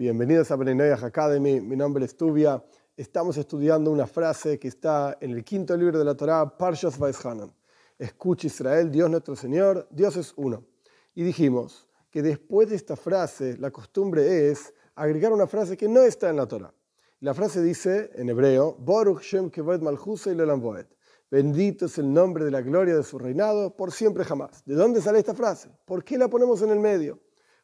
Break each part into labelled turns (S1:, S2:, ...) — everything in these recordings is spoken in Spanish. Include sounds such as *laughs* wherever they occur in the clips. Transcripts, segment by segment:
S1: Bienvenidos a Brenoyah Academy, mi nombre es Tubia. Estamos estudiando una frase que está en el quinto libro de la Torá, Parshas Vaishanan. Escucha Israel, Dios nuestro Señor, Dios es uno. Y dijimos que después de esta frase, la costumbre es agregar una frase que no está en la Torá. La frase dice en hebreo, Boruch Shem Kevod Malchuse y Bendito es el nombre de la gloria de su reinado por siempre jamás. ¿De dónde sale esta frase? ¿Por qué la ponemos en el medio?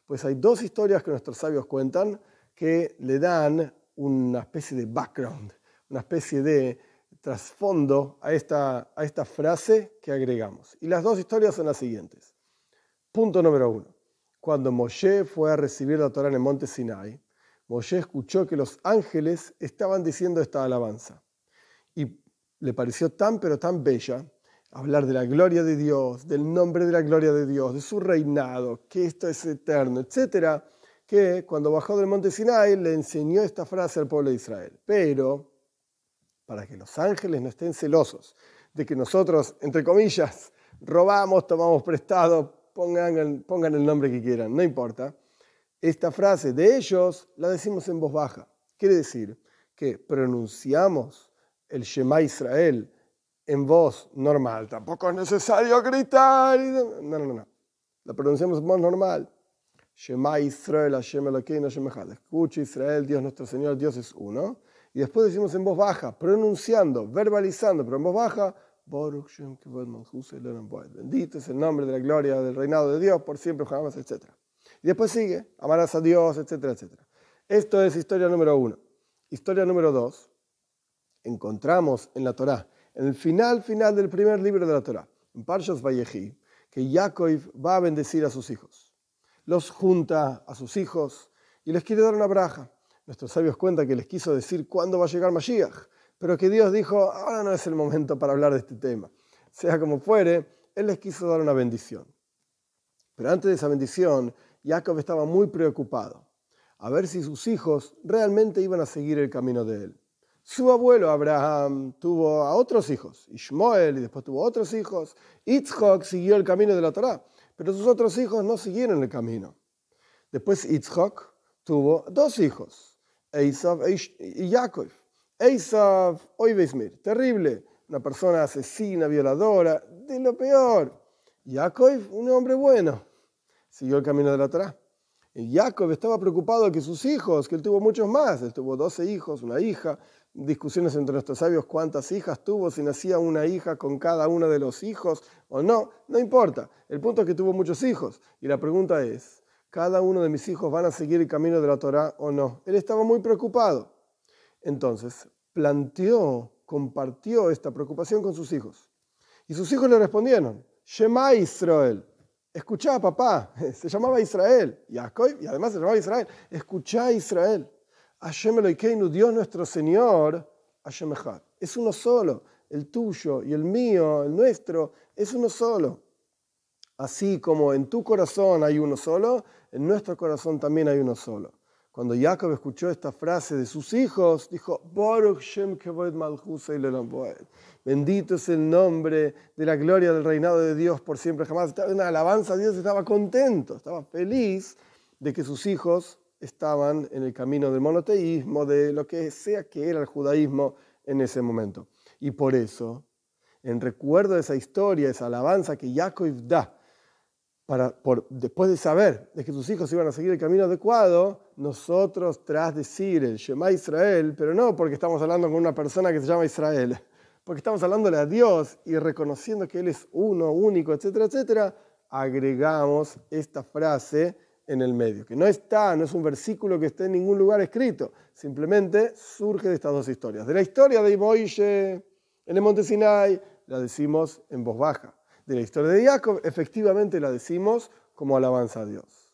S1: Pues hay dos historias que nuestros sabios cuentan que le dan una especie de background, una especie de trasfondo a esta, a esta frase que agregamos. Y las dos historias son las siguientes. Punto número uno. Cuando Moshe fue a recibir la Torah en el monte Sinai, Moshe escuchó que los ángeles estaban diciendo esta alabanza. Y le pareció tan pero tan bella hablar de la gloria de Dios, del nombre de la gloria de Dios, de su reinado, que esto es eterno, etcétera, que cuando bajó del monte Sinai le enseñó esta frase al pueblo de Israel. Pero, para que los ángeles no estén celosos de que nosotros, entre comillas, robamos, tomamos prestado, pongan, pongan el nombre que quieran, no importa, esta frase de ellos la decimos en voz baja. Quiere decir que pronunciamos el Shema Israel en voz normal. Tampoco es necesario gritar. No, no, no. La pronunciamos en voz normal. Shema Israel, Hashem Elokeinu, Hashem Echad. Escucha Israel, Dios nuestro Señor, Dios es uno. Y después decimos en voz baja, pronunciando, verbalizando, pero en voz baja, Bendito es el nombre de la gloria del reinado de Dios por siempre, jamás, etc. Y después sigue, amarás a Dios, etcétera, etcétera. Esto es historia número uno. Historia número dos, encontramos en la Torá en el final, final del primer libro de la Torah, en Parshas Vayechi, que Jacob va a bendecir a sus hijos. Los junta a sus hijos y les quiere dar una braja. Nuestros sabios cuentan que les quiso decir cuándo va a llegar Mashiach, pero que Dios dijo, ahora no es el momento para hablar de este tema. Sea como fuere, Él les quiso dar una bendición. Pero antes de esa bendición, Jacob estaba muy preocupado, a ver si sus hijos realmente iban a seguir el camino de Él. Su abuelo Abraham tuvo a otros hijos, Ishmael, y después tuvo otros hijos. Itzhak siguió el camino de la Torá, pero sus otros hijos no siguieron el camino. Después Itzhak tuvo dos hijos, Esav y Yaakov. Esav, hoy terrible, una persona asesina, violadora, de lo peor. Yaakov, un hombre bueno, siguió el camino de la Torá. Y Jacob estaba preocupado que sus hijos, que él tuvo muchos más, él tuvo 12 hijos, una hija, discusiones entre nuestros sabios cuántas hijas tuvo, si nacía una hija con cada uno de los hijos o no, no importa. El punto es que tuvo muchos hijos. Y la pregunta es, ¿cada uno de mis hijos van a seguir el camino de la Torah o no? Él estaba muy preocupado. Entonces, planteó, compartió esta preocupación con sus hijos. Y sus hijos le respondieron, Shema Israel. Escuchá, papá, *laughs* se llamaba Israel, y además se llamaba Israel. Escuchá, Israel. Hashem Eloikeinu, Dios nuestro Señor, Hashem. Es uno solo. El tuyo y el mío, el nuestro, es uno solo. Así como en tu corazón hay uno solo, en nuestro corazón también hay uno solo. Cuando Jacob escuchó esta frase de sus hijos, dijo, Bendito es el nombre de la gloria del reinado de Dios por siempre jamás. Estaba una alabanza a Dios, estaba contento, estaba feliz de que sus hijos estaban en el camino del monoteísmo, de lo que sea que era el judaísmo en ese momento. Y por eso, en recuerdo de esa historia, esa alabanza que Jacob da, para, por, después de saber de que sus hijos iban a seguir el camino adecuado, nosotros tras decir el Shema Israel, pero no porque estamos hablando con una persona que se llama Israel, porque estamos hablándole a Dios y reconociendo que Él es uno, único, etcétera, etcétera, agregamos esta frase en el medio, que no está, no es un versículo que esté en ningún lugar escrito, simplemente surge de estas dos historias. De la historia de Moishe en el monte Sinai, la decimos en voz baja. De la historia de Jacob, efectivamente la decimos como alabanza a Dios.